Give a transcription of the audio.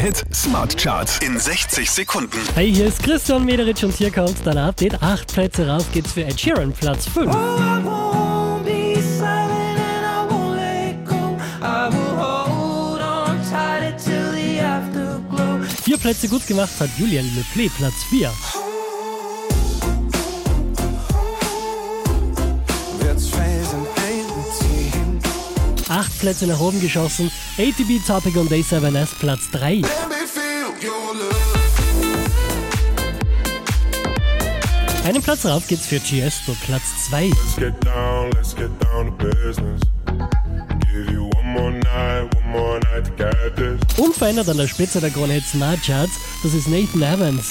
Hit Smart Charts in 60 Sekunden. Hey, hier ist Christian Mederitsch und hier kommt dein Update. Acht Plätze rauf geht's für Ed Sheeran, Platz 5. Vier Plätze gut gemacht hat Julian Leplé, Platz 4. Acht Plätze nach oben geschossen. ATB Topic und A7S, Platz 3. Einen Platz rauf geht's für Tiesto, Platz 2. Let's get down, let's get down to business. Give you one more night, one more night to get this. Unverändert an der Spitze der Krone Hit Smart Charts, das ist Nathan Evans.